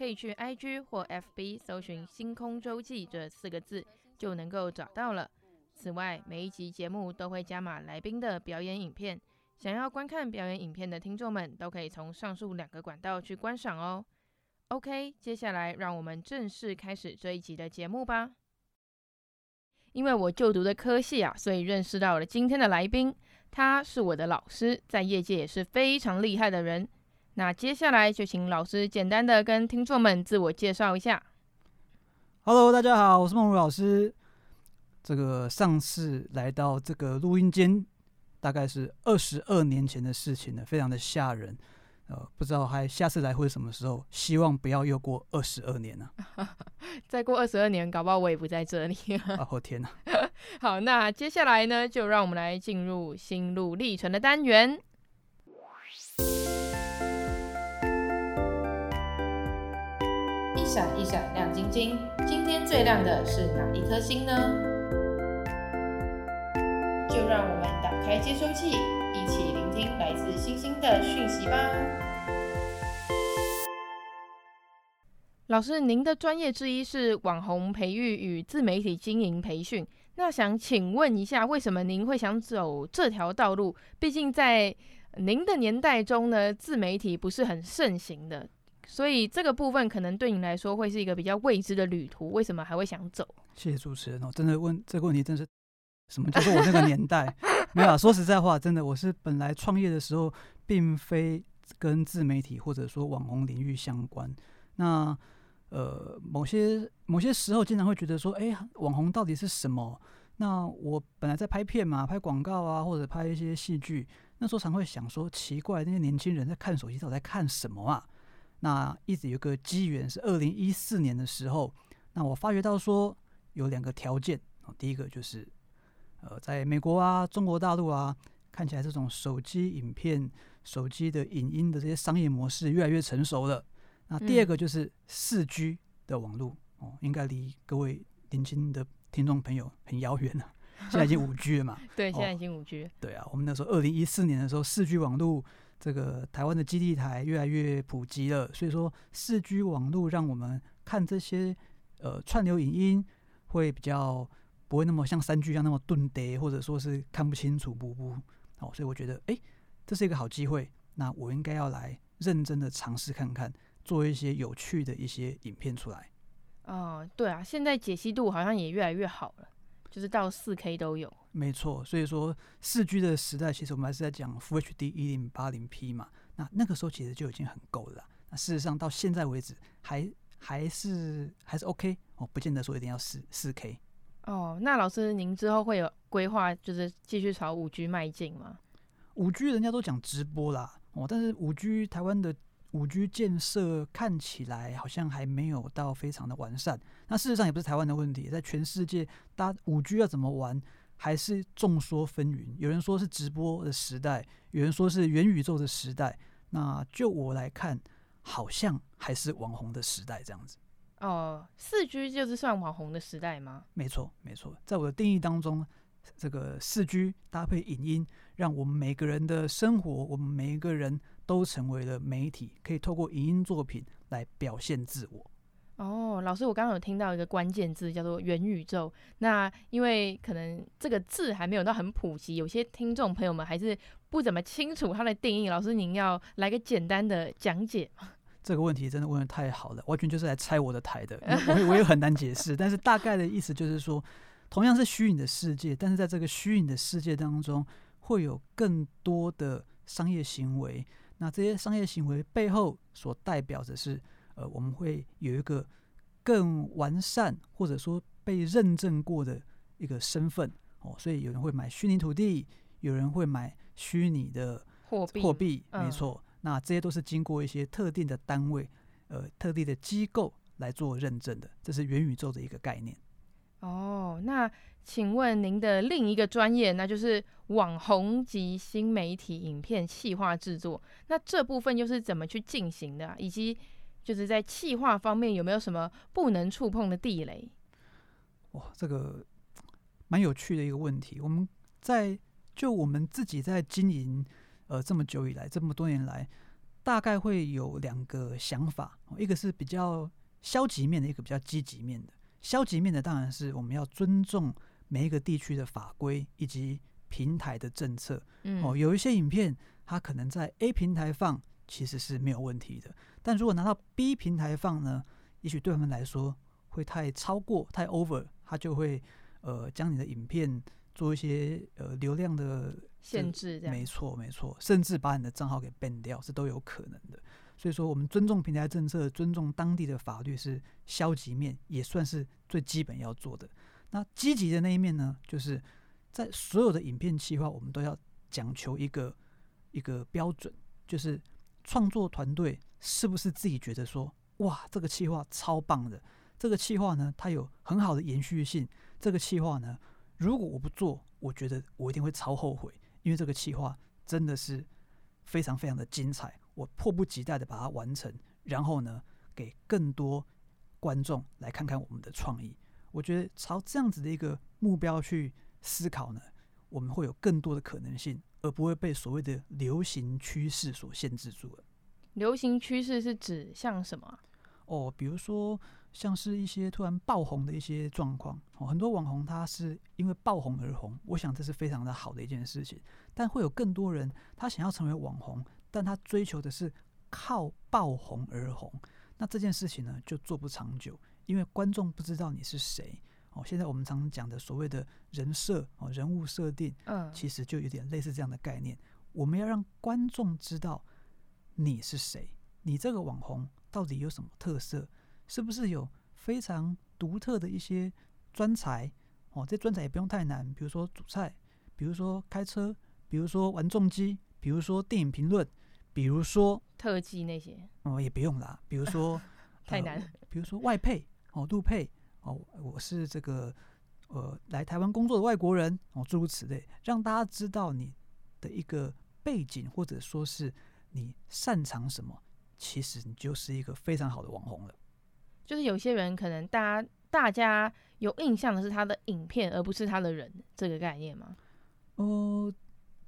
可以去 IG 或 FB 搜寻“星空周记”这四个字，就能够找到了。此外，每一集节目都会加码来宾的表演影片，想要观看表演影片的听众们，都可以从上述两个管道去观赏哦。OK，接下来让我们正式开始这一集的节目吧。因为我就读的科系啊，所以认识到了今天的来宾，他是我的老师，在业界也是非常厉害的人。那接下来就请老师简单的跟听众们自我介绍一下。Hello，大家好，我是梦露老师。这个上次来到这个录音间，大概是二十二年前的事情了，非常的吓人。呃，不知道还下次来会什么时候？希望不要又过二十二年了、啊。再过二十二年，搞不好我也不在这里。啊，我天哪！好，那接下来呢，就让我们来进入心路历程的单元。闪一闪亮晶晶，今天最亮的是哪一颗星呢？就让我们打开接收器。一起聆听来自星星的讯息吧。老师，您的专业之一是网红培育与自媒体经营培训，那想请问一下，为什么您会想走这条道路？毕竟在您的年代中呢，自媒体不是很盛行的，所以这个部分可能对你来说会是一个比较未知的旅途。为什么还会想走？谢谢主持人哦，真的问这个问题，真是什么叫做我那个年代？没有啊，说实在话，真的，我是本来创业的时候，并非跟自媒体或者说网红领域相关。那呃，某些某些时候，经常会觉得说，哎，网红到底是什么？那我本来在拍片嘛，拍广告啊，或者拍一些戏剧，那时候常会想说，奇怪，那些年轻人在看手机，到底在看什么啊？那一直有个机缘，是二零一四年的时候，那我发觉到说，有两个条件，第一个就是。呃，在美国啊，中国大陆啊，看起来这种手机影片、手机的影音的这些商业模式越来越成熟了。那第二个就是四 G 的网络、嗯、哦，应该离各位年轻的听众朋友很遥远了。现在已经五 G 了嘛？对，现在已经五 G。对啊，我们那时候二零一四年的时候，四 G 网络这个台湾的基地台越来越普及了，所以说四 G 网络让我们看这些呃串流影音会比较。不会那么像三 G 一样那么钝呆，或者说是看不清楚，不不，哦，所以我觉得，哎，这是一个好机会，那我应该要来认真的尝试看看，做一些有趣的一些影片出来。哦，对啊，现在解析度好像也越来越好了，就是到四 K 都有。没错，所以说四 G 的时代，其实我们还是在讲 Full HD 一零八零 P 嘛，那那个时候其实就已经很够了。那事实上到现在为止，还还是还是 OK 哦，不见得说一定要四四 K。哦，那老师，您之后会有规划，就是继续朝五 G 迈进吗？五 G 人家都讲直播啦，哦，但是五 G 台湾的五 G 建设看起来好像还没有到非常的完善。那事实上也不是台湾的问题，在全世界，大家五 G 要怎么玩，还是众说纷纭。有人说是直播的时代，有人说是元宇宙的时代。那就我来看，好像还是网红的时代这样子。哦，四 G 就是算网红的时代吗？没错，没错，在我的定义当中，这个四 G 搭配影音，让我们每个人的生活，我们每一个人都成为了媒体，可以透过影音作品来表现自我。哦，老师，我刚刚有听到一个关键字叫做元宇宙，那因为可能这个字还没有到很普及，有些听众朋友们还是不怎么清楚它的定义。老师，您要来个简单的讲解吗？这个问题真的问的太好了，完全就是来拆我的台的。我我也很难解释，但是大概的意思就是说，同样是虚拟的世界，但是在这个虚拟的世界当中，会有更多的商业行为。那这些商业行为背后所代表的是，呃，我们会有一个更完善或者说被认证过的一个身份哦。所以有人会买虚拟土地，有人会买虚拟的货币，货币没错。嗯那这些都是经过一些特定的单位，呃，特定的机构来做认证的，这是元宇宙的一个概念。哦，那请问您的另一个专业，那就是网红及新媒体影片企划制作，那这部分又是怎么去进行的啊？以及就是在企划方面有没有什么不能触碰的地雷？哇，这个蛮有趣的一个问题。我们在就我们自己在经营。呃，这么久以来，这么多年来，大概会有两个想法，一个是比较消极面的，一个比较积极面的。消极面的当然是我们要尊重每一个地区的法规以及平台的政策。嗯，哦，有一些影片它可能在 A 平台放其实是没有问题的，但如果拿到 B 平台放呢，也许对他们来说会太超过、太 over，他就会呃将你的影片做一些呃流量的。限制，没错没错，甚至把你的账号给 ban 掉，是都有可能的。所以说，我们尊重平台政策，尊重当地的法律是消极面，也算是最基本要做的。那积极的那一面呢，就是在所有的影片企划，我们都要讲求一个一个标准，就是创作团队是不是自己觉得说，哇，这个企划超棒的，这个企划呢，它有很好的延续性。这个企划呢，如果我不做，我觉得我一定会超后悔。因为这个企划真的是非常非常的精彩，我迫不及待的把它完成，然后呢，给更多观众来看看我们的创意。我觉得朝这样子的一个目标去思考呢，我们会有更多的可能性，而不会被所谓的流行趋势所限制住了。流行趋势是指像什么？哦，比如说。像是一些突然爆红的一些状况，哦，很多网红他是因为爆红而红，我想这是非常的好的一件事情。但会有更多人他想要成为网红，但他追求的是靠爆红而红，那这件事情呢就做不长久，因为观众不知道你是谁。哦，现在我们常常讲的所谓的人设哦，人物设定，嗯，其实就有点类似这样的概念。我们要让观众知道你是谁，你这个网红到底有什么特色。是不是有非常独特的一些专才哦？这专才也不用太难，比如说煮菜，比如说开车，比如说玩重机，比如说电影评论，比如说特技那些哦，也不用啦。比如说 太难，比如说外配哦，陆配哦，我是这个呃来台湾工作的外国人哦，诸如此类，让大家知道你的一个背景，或者说是你擅长什么，其实你就是一个非常好的网红了。就是有些人可能大家大家有印象的是他的影片，而不是他的人，这个概念吗？哦、呃，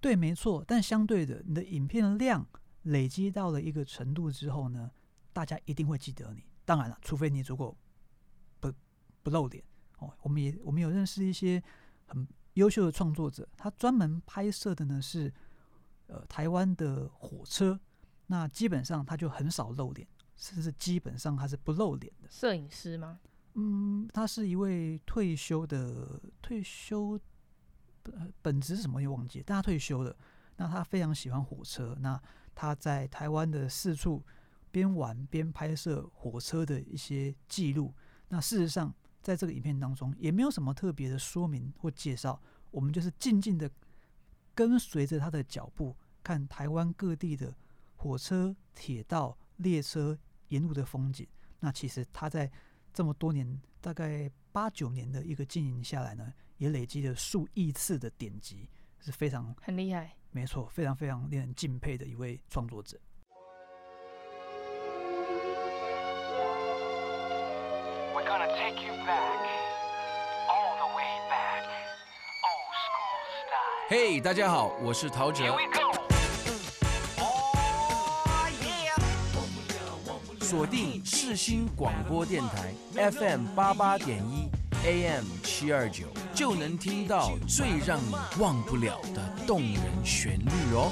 对，没错。但相对的，你的影片量累积到了一个程度之后呢，大家一定会记得你。当然了，除非你如果不不露脸哦。我们也我们有认识一些很优秀的创作者，他专门拍摄的呢是呃台湾的火车，那基本上他就很少露脸。甚至基本上他是不露脸的摄影师吗？嗯，他是一位退休的退休，本职是什么也忘记，但他退休了。那他非常喜欢火车，那他在台湾的四处边玩边拍摄火车的一些记录。那事实上，在这个影片当中也没有什么特别的说明或介绍，我们就是静静的跟随着他的脚步，看台湾各地的火车、铁道、列车。沿路的风景，那其实他在这么多年，大概八九年的一个经营下来呢，也累积了数亿次的点击，是非常很厉害，没错，非常非常令人敬佩的一位创作者。嘿，大家好，我是陶喆。锁定世新广播电台 FM 八八点一 AM 七二九，就能听到最让你忘不了的动人旋律哦。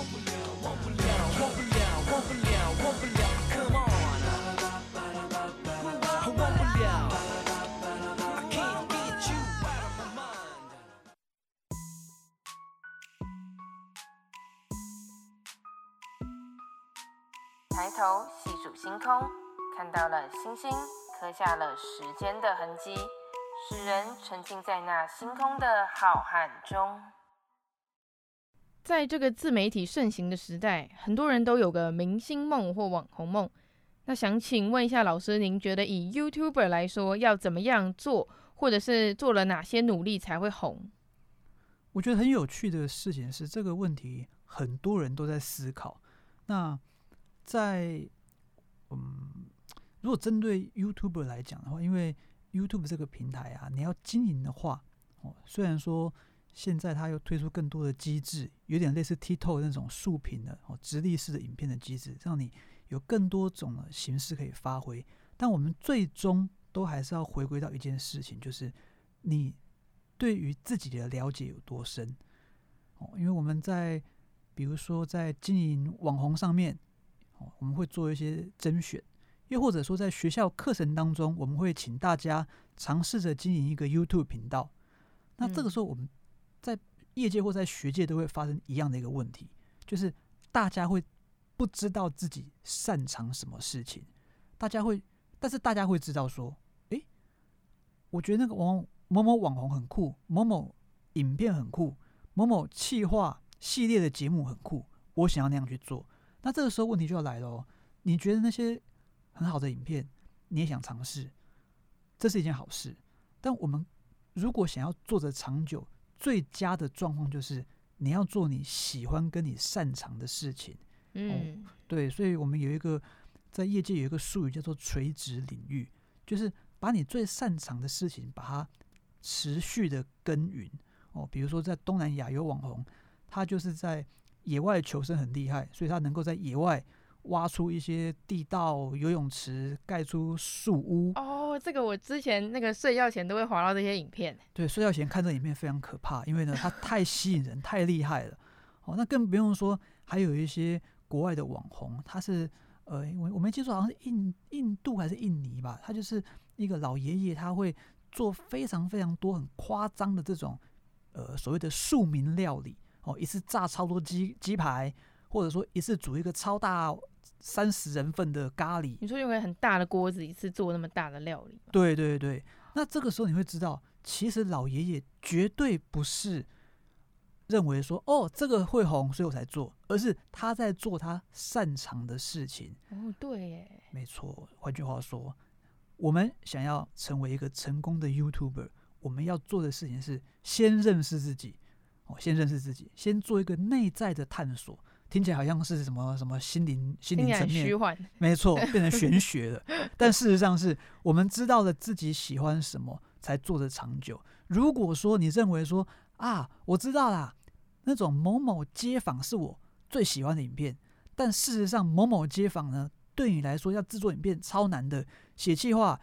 抬头细数星空，看到了星星，刻下了时间的痕迹。使人沉浸在那星空的浩瀚中。在这个自媒体盛行的时代，很多人都有个明星梦或网红梦。那想请问一下老师，您觉得以 YouTuber 来说，要怎么样做，或者是做了哪些努力才会红？我觉得很有趣的事情是，这个问题很多人都在思考。那在嗯，如果针对 YouTuber 来讲的话，因为 YouTube 这个平台啊，你要经营的话，哦，虽然说现在它又推出更多的机制，有点类似 TikTok 那种竖屏的哦，直立式的影片的机制，让你有更多种的形式可以发挥。但我们最终都还是要回归到一件事情，就是你。对于自己的了解有多深？哦，因为我们在比如说在经营网红上面，哦，我们会做一些甄选，又或者说在学校课程当中，我们会请大家尝试着经营一个 YouTube 频道。那这个时候，我们在业界或在学界都会发生一样的一个问题，就是大家会不知道自己擅长什么事情，大家会，但是大家会知道说，诶，我觉得那个网。某某网红很酷，某某影片很酷，某某企划系列的节目很酷，我想要那样去做。那这个时候问题就要来了哦，你觉得那些很好的影片，你也想尝试，这是一件好事。但我们如果想要做的长久，最佳的状况就是你要做你喜欢跟你擅长的事情。嗯，哦，对，所以我们有一个在业界有一个术语叫做垂直领域，就是把你最擅长的事情把它。持续的耕耘哦，比如说在东南亚有网红，他就是在野外求生很厉害，所以他能够在野外挖出一些地道游泳池，盖出树屋。哦，这个我之前那个睡觉前都会滑到这些影片。对，睡觉前看这影片非常可怕，因为呢，它太吸引人，太厉害了。哦，那更不用说还有一些国外的网红，他是呃，我我没记错，好像是印印度还是印尼吧，他就是一个老爷爷，他会。做非常非常多很夸张的这种，呃，所谓的庶民料理哦，一次炸超多鸡鸡排，或者说一次煮一个超大三十人份的咖喱。你说用个很大的锅子一次做那么大的料理？对对对，那这个时候你会知道，其实老爷爷绝对不是认为说哦这个会红，所以我才做，而是他在做他擅长的事情。哦，对耶，没错。换句话说。我们想要成为一个成功的 YouTuber，我们要做的事情是先认识自己，哦，先认识自己，先做一个内在的探索。听起来好像是什么什么心灵心灵层面，虚幻，没错，变成玄学了。但事实上是我们知道了自己喜欢什么，才做得长久。如果说你认为说啊，我知道啦，那种某某街坊是我最喜欢的影片，但事实上某某街坊呢，对你来说要制作影片超难的。写气话，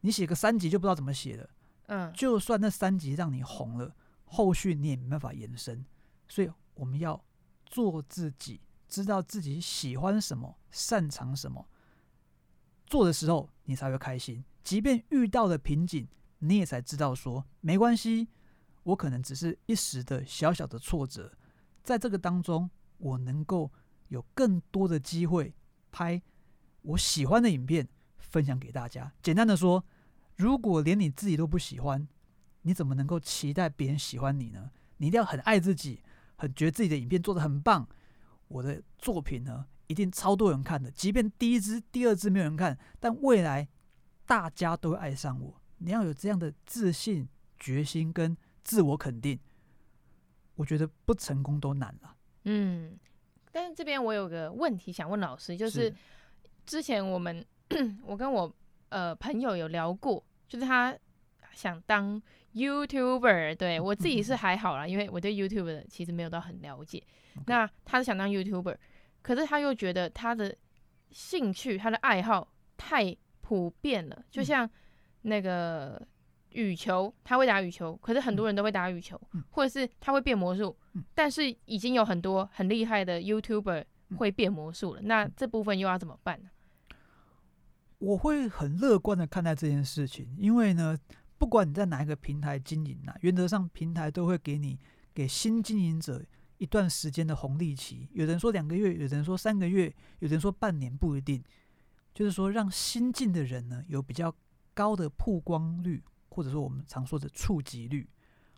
你写个三集就不知道怎么写了。嗯，就算那三集让你红了，后续你也没办法延伸。所以我们要做自己，知道自己喜欢什么，擅长什么，做的时候你才会开心。即便遇到了瓶颈，你也才知道说没关系，我可能只是一时的小小的挫折，在这个当中，我能够有更多的机会拍我喜欢的影片。分享给大家。简单的说，如果连你自己都不喜欢，你怎么能够期待别人喜欢你呢？你一定要很爱自己，很觉得自己的影片做的很棒。我的作品呢，一定超多人看的。即便第一支、第二支没有人看，但未来大家都会爱上我。你要有这样的自信、决心跟自我肯定。我觉得不成功都难了。嗯，但是这边我有个问题想问老师，就是之前我们。我跟我呃朋友有聊过，就是他想当 YouTuber，对，我自己是还好啦，因为我对 YouTuber 其实没有到很了解。那他是想当 YouTuber，可是他又觉得他的兴趣、他的爱好太普遍了，就像那个羽球，他会打羽球，可是很多人都会打羽球，或者是他会变魔术，但是已经有很多很厉害的 YouTuber 会变魔术了，那这部分又要怎么办呢？我会很乐观的看待这件事情，因为呢，不管你在哪一个平台经营啊，原则上平台都会给你给新经营者一段时间的红利期，有人说两个月，有人说三个月，有人说半年，不一定。就是说，让新进的人呢有比较高的曝光率，或者说我们常说的触及率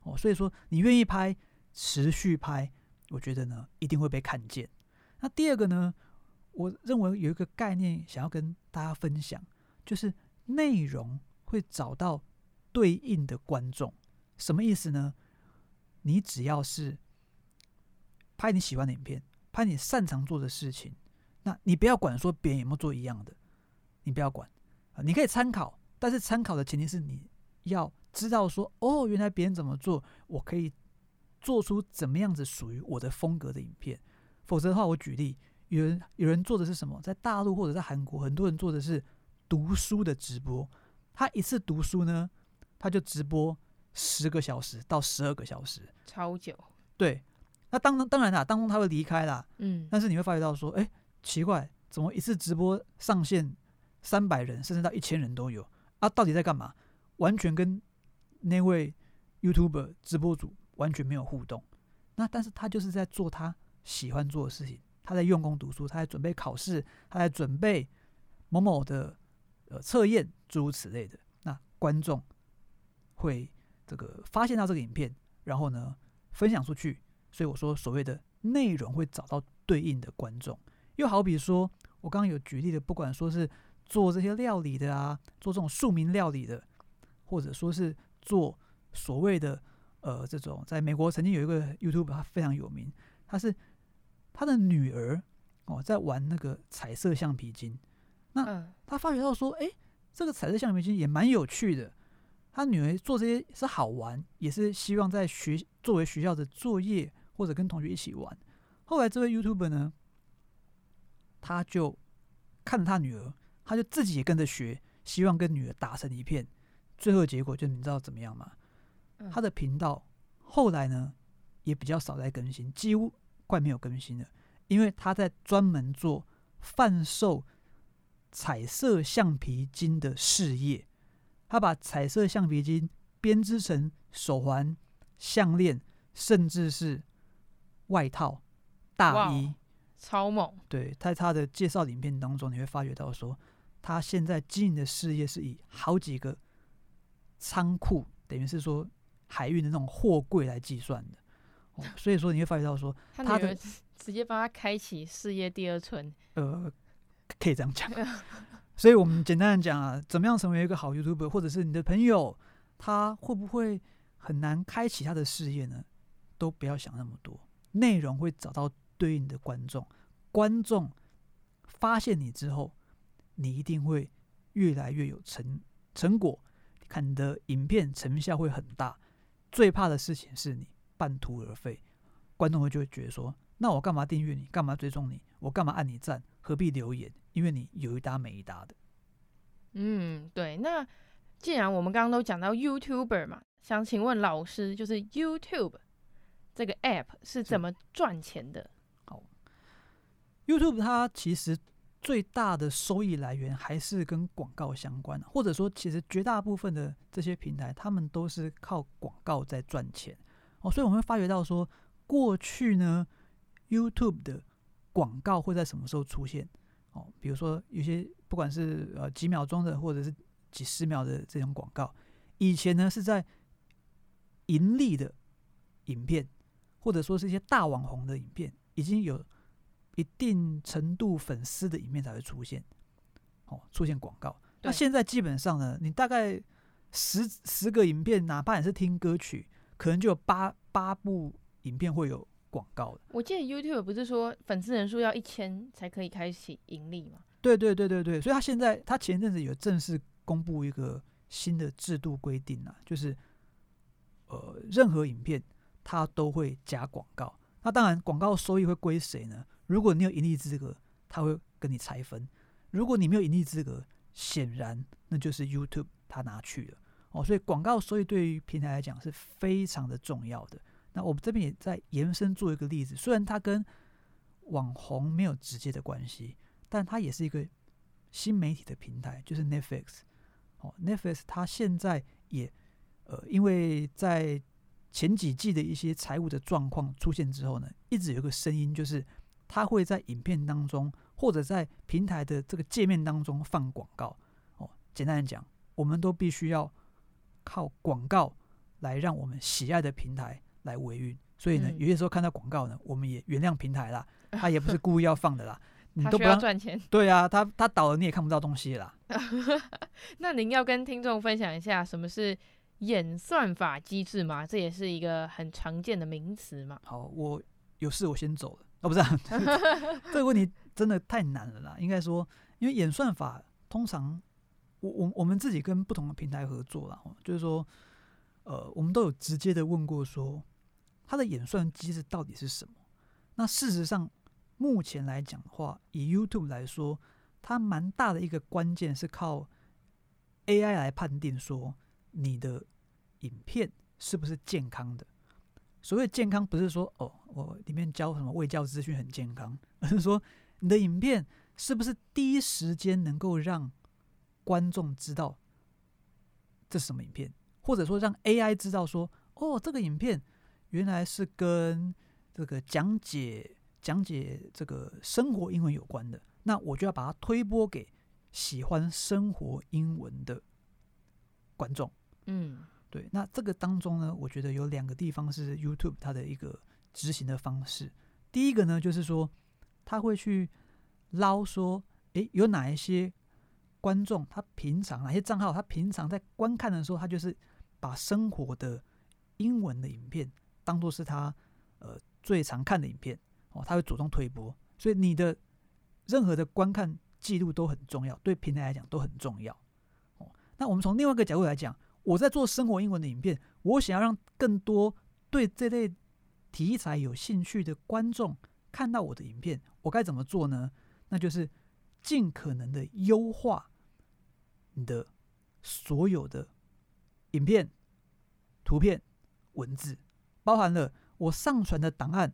哦。所以说，你愿意拍，持续拍，我觉得呢一定会被看见。那第二个呢，我认为有一个概念想要跟大家分享，就是内容会找到对应的观众。什么意思呢？你只要是拍你喜欢的影片，拍你擅长做的事情，那你不要管说别人有没有做一样的，你不要管，你可以参考，但是参考的前提是你要知道说，哦，原来别人怎么做，我可以做出怎么样子属于我的风格的影片。否则的话，我举例，有人有人做的是什么？在大陆或者在韩国，很多人做的是读书的直播，他一次读书呢，他就直播。十个小时到十二个小时，超久。对，那当当然啦，当中他会离开啦。嗯，但是你会发觉到说，哎，奇怪，怎么一次直播上线三百人，甚至到一千人都有啊？到底在干嘛？完全跟那位 YouTuber 直播主完全没有互动。那但是他就是在做他喜欢做的事情，他在用功读书，他在准备考试，他在准备某某的呃测验，诸如此类的。那观众会。这个发现到这个影片，然后呢分享出去，所以我说所谓的内容会找到对应的观众。又好比说，我刚刚有举例的，不管说是做这些料理的啊，做这种庶民料理的，或者说是做所谓的呃这种，在美国曾经有一个 YouTube，他非常有名，他是他的女儿哦在玩那个彩色橡皮筋，那他发觉到说，哎，这个彩色橡皮筋也蛮有趣的。他女儿做这些是好玩，也是希望在学作为学校的作业或者跟同学一起玩。后来这位 YouTuber 呢，他就看着他女儿，他就自己也跟着学，希望跟女儿打成一片。最后结果就你知道怎么样吗？他的频道后来呢也比较少在更新，几乎快没有更新了，因为他在专门做贩售彩色橡皮筋的事业。他把彩色橡皮筋编织成手环、项链，甚至是外套、大衣，超猛！对，在他的介绍影片当中，你会发觉到说，他现在经营的事业是以好几个仓库，等于是说海运的那种货柜来计算的。哦，所以说你会发觉到说，他的直接帮他开启事业第二春。呃，可以这样讲。所以，我们简单的讲啊，怎么样成为一个好 YouTuber，或者是你的朋友，他会不会很难开启他的事业呢？都不要想那么多，内容会找到对应的观众，观众发现你之后，你一定会越来越有成成果，看你的影片成效会很大。最怕的事情是你半途而废，观众会就会觉得说，那我干嘛订阅你？干嘛追踪你？我干嘛按你赞？何必留言？因为你有一搭没一搭的。嗯，对。那既然我们刚刚都讲到 YouTuber 嘛，想请问老师，就是 YouTube 这个 App 是怎么赚钱的？好，YouTube 它其实最大的收益来源还是跟广告相关，或者说，其实绝大部分的这些平台，他们都是靠广告在赚钱。哦，所以我们会发觉到说，过去呢，YouTube 的广告会在什么时候出现？哦，比如说有些不管是呃几秒钟的，或者是几十秒的这种广告，以前呢是在盈利的影片，或者说是一些大网红的影片，已经有一定程度粉丝的影片才会出现，哦，出现广告。那现在基本上呢，你大概十十个影片，哪怕你是听歌曲，可能就有八八部影片会有。广告的，我记得 YouTube 不是说粉丝人数要一千才可以开启盈利吗？对对对对对，所以他现在他前阵子有正式公布一个新的制度规定啊，就是呃任何影片它都会加广告。那当然广告收益会归谁呢？如果你有盈利资格，他会跟你拆分；如果你没有盈利资格，显然那就是 YouTube 他拿去了哦。所以广告收益对于平台来讲是非常的重要的。那我们这边也在延伸做一个例子，虽然它跟网红没有直接的关系，但它也是一个新媒体的平台，就是 Netflix。哦，Netflix 它现在也呃，因为在前几季的一些财务的状况出现之后呢，一直有一个声音，就是它会在影片当中或者在平台的这个界面当中放广告。哦，简单来讲，我们都必须要靠广告来让我们喜爱的平台来维运。所以呢，有些时候看到广告呢，我们也原谅平台啦，他也不是故意要放的啦。你都不要赚钱。对啊，他他倒了你也看不到东西啦。那您要跟听众分享一下什么是演算法机制吗？这也是一个很常见的名词嘛。好，我有事我先走了。哦，不是、啊，这个问题真的太难了啦。应该说，因为演算法通常我我我们自己跟不同的平台合作啦，就是说，呃，我们都有直接的问过说。它的演算机制到底是什么？那事实上，目前来讲的话，以 YouTube 来说，它蛮大的一个关键是靠 AI 来判定说你的影片是不是健康的。所谓健康，不是说哦，我里面教什么卫教资讯很健康，而是说你的影片是不是第一时间能够让观众知道这是什么影片，或者说让 AI 知道说哦，这个影片。原来是跟这个讲解讲解这个生活英文有关的，那我就要把它推播给喜欢生活英文的观众。嗯，对。那这个当中呢，我觉得有两个地方是 YouTube 它的一个执行的方式。第一个呢，就是说他会去捞说，诶，有哪一些观众，他平常哪些账号，他平常在观看的时候，他就是把生活的英文的影片。当做是他呃最常看的影片哦，他会主动推播，所以你的任何的观看记录都很重要，对平台来讲都很重要哦。那我们从另外一个角度来讲，我在做生活英文的影片，我想要让更多对这类题材有兴趣的观众看到我的影片，我该怎么做呢？那就是尽可能的优化你的所有的影片、图片、文字。包含了我上传的档案，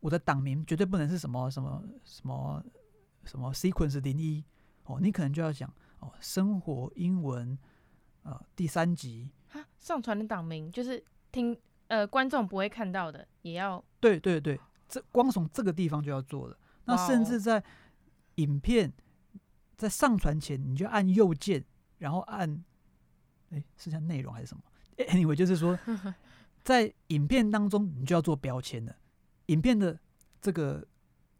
我的档名绝对不能是什么什么什么什么 sequence 零一哦，你可能就要讲哦，生活英文呃第三集哈，上传的档名就是听呃观众不会看到的，也要对对对，这光从这个地方就要做了。那甚至在影片在上传前，你就按右键，然后按哎是叫内容还是什么？Anyway，就是说。在影片当中，你就要做标签的。影片的这个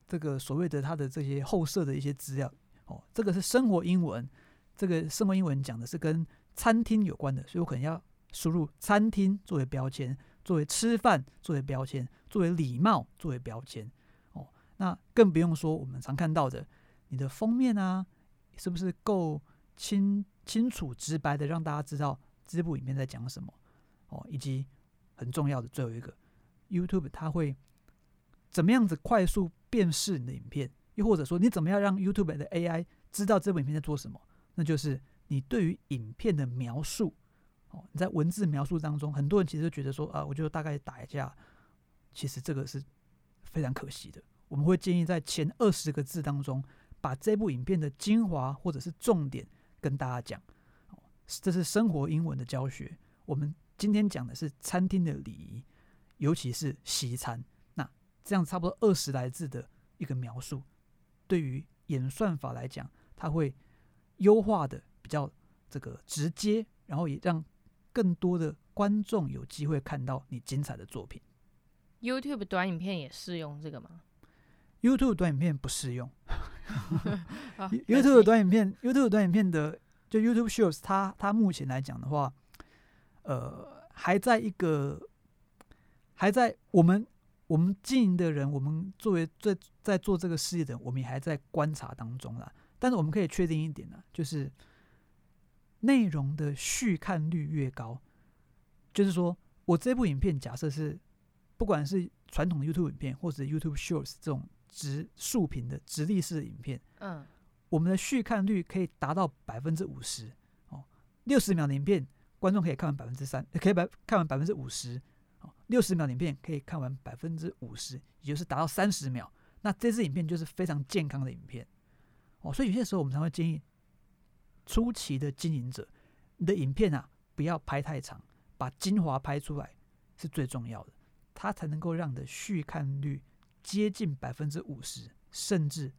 这个所谓的它的这些后设的一些资料，哦，这个是生活英文，这个生活英文讲的是跟餐厅有关的，所以我可能要输入餐厅作为标签，作为吃饭作为标签，作为礼貌作为标签。哦，那更不用说我们常看到的，你的封面啊，是不是够清清楚直白的让大家知道这部影片在讲什么？哦，以及。很重要的最后一个，YouTube 它会怎么样子快速辨识你的影片？又或者说，你怎么样让 YouTube 的 AI 知道这部影片在做什么？那就是你对于影片的描述哦，你在文字描述当中，很多人其实都觉得说啊，我就大概打一下，其实这个是非常可惜的。我们会建议在前二十个字当中，把这部影片的精华或者是重点跟大家讲。这是生活英文的教学，我们。今天讲的是餐厅的礼仪，尤其是西餐。那这样差不多二十来字的一个描述，对于演算法来讲，它会优化的比较这个直接，然后也让更多的观众有机会看到你精彩的作品。YouTube 短影片也适用这个吗？YouTube 短影片不适用。YouTube 短影片，YouTube 短影片的就 YouTube Shorts，它它目前来讲的话。呃，还在一个，还在我们我们经营的人，我们作为在在做这个事业的人，我们也还在观察当中啦。但是我们可以确定一点呢，就是内容的续看率越高，就是说我这部影片假设是不管是传统的 YouTube 影片，或者 YouTube Shorts 这种直竖屏的直立式的影片，嗯，我们的续看率可以达到百分之五十哦，六十秒的影片。观众可以看完百分之三，可以百看完百分之五十，哦，六十秒影片可以看完百分之五十，也就是达到三十秒。那这支影片就是非常健康的影片，哦，所以有些时候我们才会建议初期的经营者，你的影片啊不要拍太长，把精华拍出来，是最重要的，它才能够让你的续看率接近百分之五十，甚至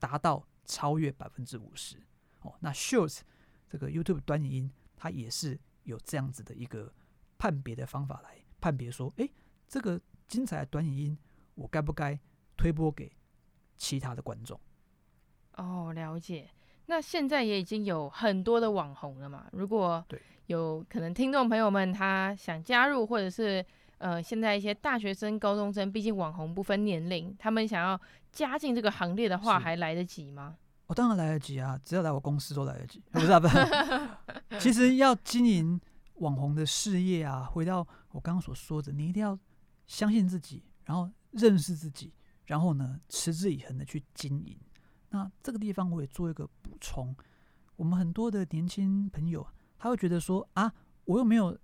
达到超越百分之五十。哦，那 Shorts 这个 YouTube 短影音，它也是有这样子的一个判别的方法来判别说，诶，这个精彩的短影音，我该不该推播给其他的观众？哦，了解。那现在也已经有很多的网红了嘛？如果有可能，听众朋友们他想加入，或者是呃，现在一些大学生、高中生，毕竟网红不分年龄，他们想要加进这个行列的话，还来得及吗？我、哦、当然来得及啊，只要来我公司都来得及。不是啊，不是。其实要经营网红的事业啊，回到我刚刚所说的，你一定要相信自己，然后认识自己，然后呢，持之以恒的去经营。那这个地方我也做一个补充，我们很多的年轻朋友，他会觉得说啊，我又没有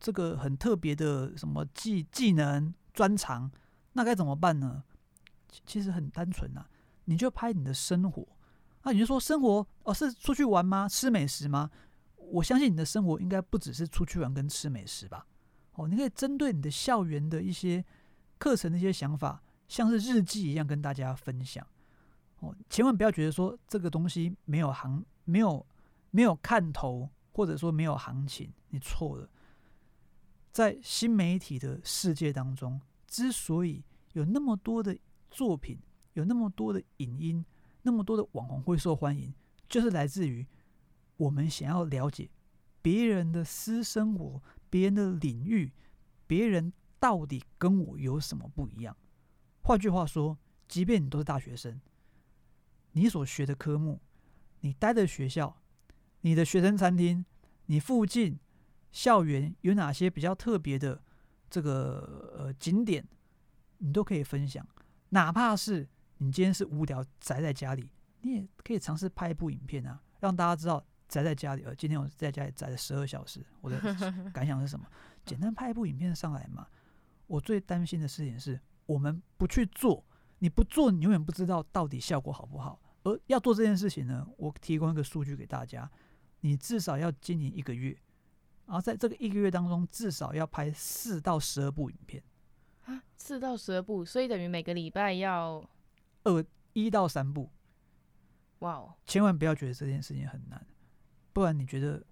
这个很特别的什么技技能专长，那该怎么办呢？其实很单纯呐、啊，你就拍你的生活，啊，你就说生活哦是出去玩吗？吃美食吗？我相信你的生活应该不只是出去玩跟吃美食吧？哦，你可以针对你的校园的一些课程的一些想法，像是日记一样跟大家分享。哦千万不要觉得说这个东西没有行，没有没有看头，或者说没有行情，你错了。在新媒体的世界当中，之所以有那么多的作品，有那么多的影音，那么多的网红会受欢迎，就是来自于我们想要了解别人的私生活、别人的领域、别人到底跟我有什么不一样。换句话说，即便你都是大学生。你所学的科目，你待的学校，你的学生餐厅，你附近校园有哪些比较特别的这个呃景点，你都可以分享。哪怕是你今天是无聊宅在家里，你也可以尝试拍一部影片啊，让大家知道宅在家里。呃，今天我在家里宅了十二小时，我的 感想是什么？简单拍一部影片上来嘛。我最担心的事情是我们不去做，你不做，你永远不知道到底效果好不好。而要做这件事情呢，我提供一个数据给大家：你至少要经营一个月，然后在这个一个月当中，至少要拍四到十二部影片啊，四到十二部，所以等于每个礼拜要二一到三部。哇哦！千万不要觉得这件事情很难，不然你觉得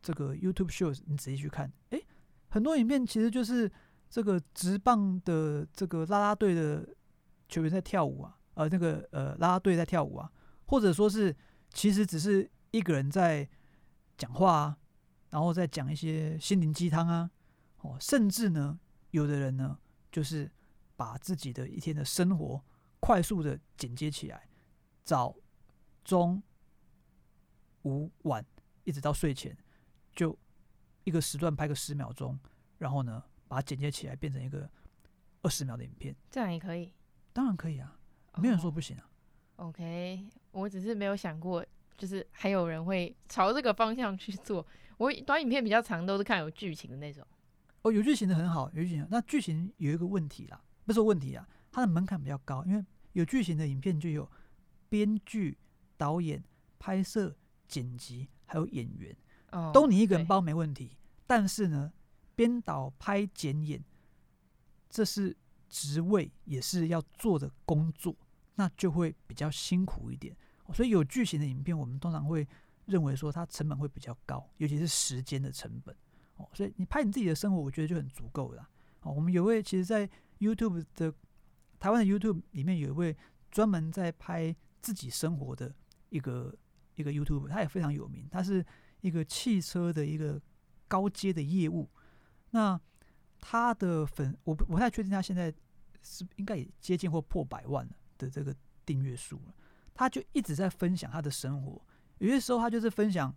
这个 YouTube Shorts，你仔细去看，诶，很多影片其实就是这个直棒的这个啦啦队的球员在跳舞啊。呃，那个呃，啦啦队在跳舞啊，或者说是其实只是一个人在讲话啊，然后再讲一些心灵鸡汤啊，哦，甚至呢，有的人呢，就是把自己的一天的生活快速的剪接起来，早、中、午、晚，一直到睡前，就一个时段拍个十秒钟，然后呢，把它剪接起来变成一个二十秒的影片，这样也可以，当然可以啊。没有人说不行啊。Oh, OK，我只是没有想过，就是还有人会朝这个方向去做。我短影片比较长，都是看有剧情的那种。哦，有剧情的很好，有剧情。那剧情有一个问题啦，不是问题啊，它的门槛比较高，因为有剧情的影片就有编剧、导演、拍摄、剪辑，还有演员，oh, 都你一个人包没问题。但是呢，编导、拍、剪、演，这是职位，也是要做的工作。那就会比较辛苦一点，所以有剧情的影片，我们通常会认为说它成本会比较高，尤其是时间的成本。哦，所以你拍你自己的生活，我觉得就很足够了。哦，我们有位其实，在 YouTube 的台湾的 YouTube 里面有一位专门在拍自己生活的一个一个 YouTube，他也非常有名，他是一个汽车的一个高阶的业务。那他的粉，我不太确定他现在是应该也接近或破百万了。的这个订阅数了，他就一直在分享他的生活。有些时候他就是分享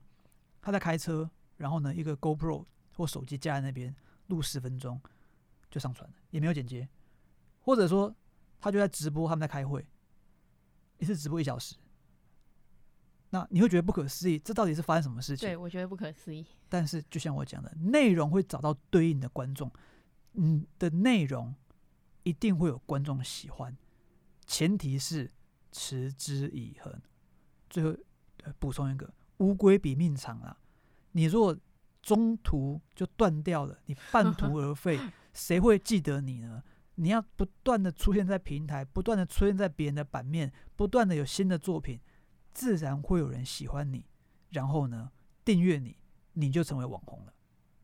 他在开车，然后呢，一个 GoPro 或手机架在那边录十分钟就上传了，也没有剪接。或者说他就在直播，他们在开会，一次直播一小时。那你会觉得不可思议，这到底是发生什么事情？对，我觉得不可思议。但是就像我讲的，内容会找到对应的观众，嗯，的内容一定会有观众喜欢。前提是持之以恒。最后补充一个，乌龟比命长啊！你如果中途就断掉了，你半途 而废，谁会记得你呢？你要不断的出现在平台，不断的出现在别人的版面，不断的有新的作品，自然会有人喜欢你，然后呢，订阅你，你就成为网红了。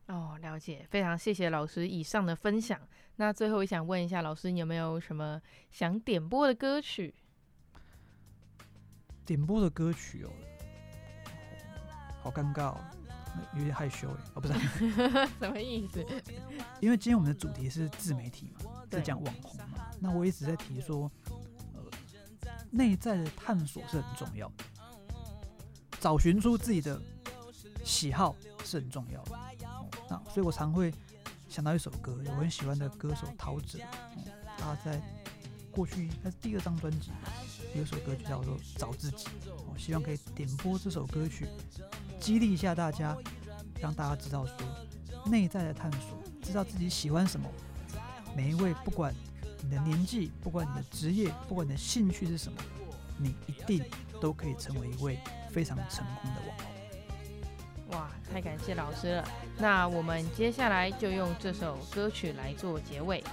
哦，了解，非常谢谢老师以上的分享。那最后，也想问一下老师，你有没有什么想点播的歌曲？点播的歌曲哦，好尴尬哦，有点害羞哎，哦，不是，什么意思？因为今天我们的主题是自媒体嘛，在讲网红嘛。那我一直在提说，呃，内在的探索是很重要的，找寻出自己的喜好是很重要的。那所以，我常会想到一首歌，我很喜欢的歌手陶喆，嗯，他在过去他是第二张专辑，有首歌就叫做《找自己》，我希望可以点播这首歌曲，激励一下大家，让大家知道说内在的探索，知道自己喜欢什么。每一位，不管你的年纪，不管你的职业，不管你的兴趣是什么，你一定都可以成为一位非常成功的网红。哇，太感谢老师了！那我们接下来就用这首歌曲来做结尾。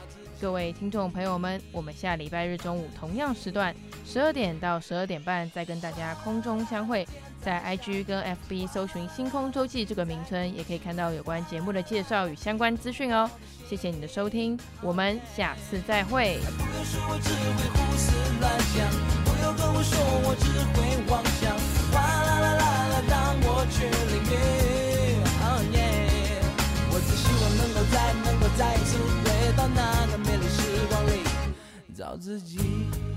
各位听众朋友们，我们下礼拜日中午同样时段，十二点到十二点半再跟大家空中相会。在 IG 跟 FB 搜寻“星空周记”这个名称，也可以看到有关节目的介绍与相关资讯哦。谢谢你的收听，我们下次再会。去淋雨，oh yeah，我只希望能够再能够再次回到那个，自己。